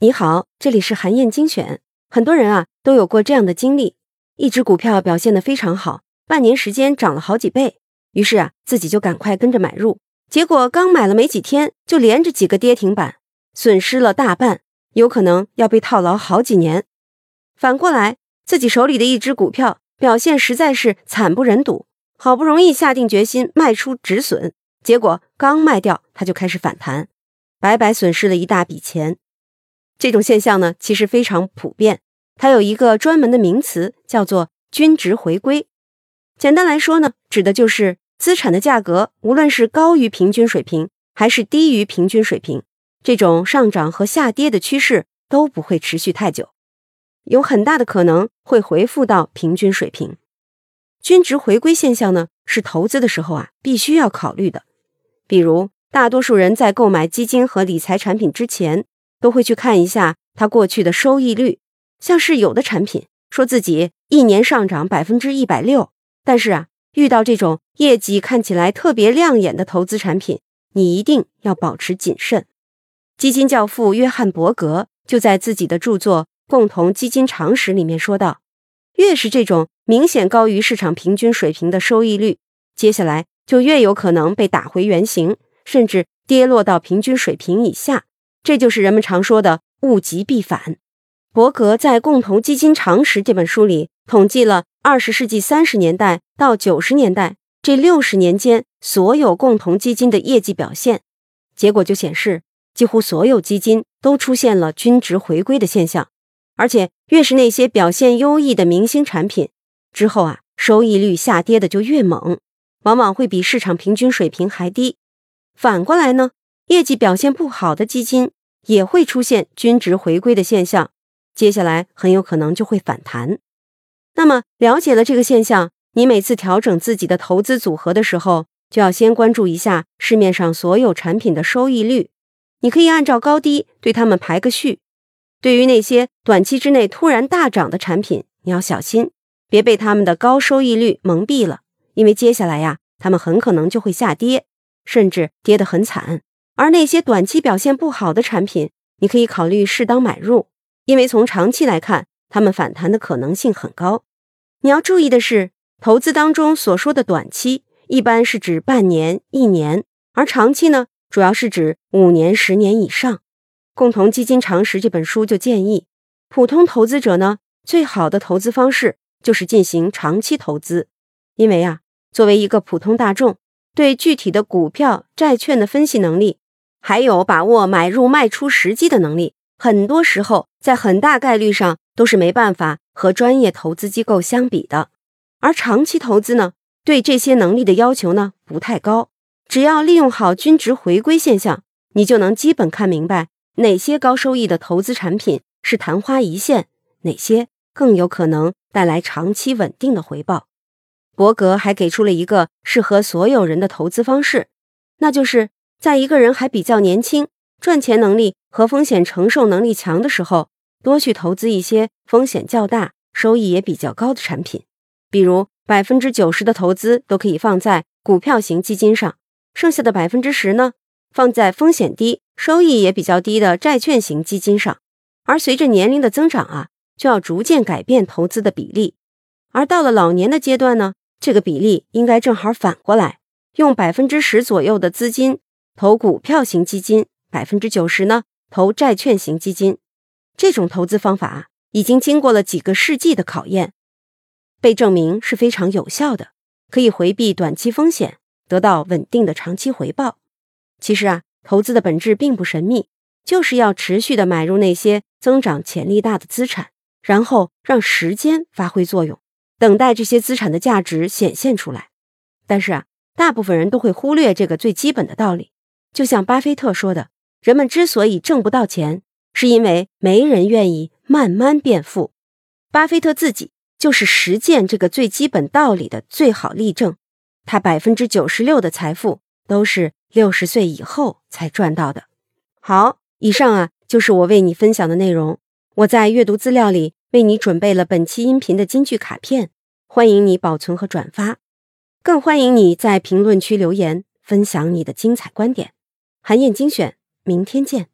你好，这里是韩燕精选。很多人啊都有过这样的经历：一只股票表现的非常好，半年时间涨了好几倍，于是啊自己就赶快跟着买入。结果刚买了没几天，就连着几个跌停板，损失了大半，有可能要被套牢好几年。反过来，自己手里的一只股票表现实在是惨不忍睹，好不容易下定决心卖出止损，结果刚卖掉它就开始反弹，白白损失了一大笔钱。这种现象呢，其实非常普遍，它有一个专门的名词，叫做均值回归。简单来说呢，指的就是资产的价格，无论是高于平均水平还是低于平均水平，这种上涨和下跌的趋势都不会持续太久，有很大的可能会回复到平均水平。均值回归现象呢，是投资的时候啊必须要考虑的。比如，大多数人在购买基金和理财产品之前，都会去看一下它过去的收益率，像是有的产品说自己一年上涨百分之一百六，但是啊，遇到这种业绩看起来特别亮眼的投资产品，你一定要保持谨慎。基金教父约翰伯格就在自己的著作《共同基金常识》里面说道，越是这种明显高于市场平均水平的收益率，接下来就越有可能被打回原形，甚至跌落到平均水平以下。这就是人们常说的“物极必反”。伯格在《共同基金常识》这本书里统计了二十世纪三十年代到九十年代这六十年间所有共同基金的业绩表现，结果就显示，几乎所有基金都出现了均值回归的现象，而且越是那些表现优异的明星产品，之后啊，收益率下跌的就越猛，往往会比市场平均水平还低。反过来呢？业绩表现不好的基金也会出现均值回归的现象，接下来很有可能就会反弹。那么，了解了这个现象，你每次调整自己的投资组合的时候，就要先关注一下市面上所有产品的收益率。你可以按照高低对它们排个序。对于那些短期之内突然大涨的产品，你要小心，别被他们的高收益率蒙蔽了，因为接下来呀，他们很可能就会下跌，甚至跌得很惨。而那些短期表现不好的产品，你可以考虑适当买入，因为从长期来看，它们反弹的可能性很高。你要注意的是，投资当中所说的短期，一般是指半年、一年，而长期呢，主要是指五年、十年以上。《共同基金常识》这本书就建议，普通投资者呢，最好的投资方式就是进行长期投资，因为啊，作为一个普通大众，对具体的股票、债券的分析能力。还有把握买入卖出时机的能力，很多时候在很大概率上都是没办法和专业投资机构相比的。而长期投资呢，对这些能力的要求呢不太高，只要利用好均值回归现象，你就能基本看明白哪些高收益的投资产品是昙花一现，哪些更有可能带来长期稳定的回报。伯格还给出了一个适合所有人的投资方式，那就是。在一个人还比较年轻、赚钱能力和风险承受能力强的时候，多去投资一些风险较大、收益也比较高的产品。比如，百分之九十的投资都可以放在股票型基金上，剩下的百分之十呢，放在风险低、收益也比较低的债券型基金上。而随着年龄的增长啊，就要逐渐改变投资的比例。而到了老年的阶段呢，这个比例应该正好反过来，用百分之十左右的资金。投股票型基金，百分之九十呢投债券型基金，这种投资方法已经经过了几个世纪的考验，被证明是非常有效的，可以回避短期风险，得到稳定的长期回报。其实啊，投资的本质并不神秘，就是要持续的买入那些增长潜力大的资产，然后让时间发挥作用，等待这些资产的价值显现出来。但是啊，大部分人都会忽略这个最基本的道理。就像巴菲特说的，人们之所以挣不到钱，是因为没人愿意慢慢变富。巴菲特自己就是实践这个最基本道理的最好例证。他百分之九十六的财富都是六十岁以后才赚到的。好，以上啊就是我为你分享的内容。我在阅读资料里为你准备了本期音频的金句卡片，欢迎你保存和转发，更欢迎你在评论区留言分享你的精彩观点。韩燕精选，明天见。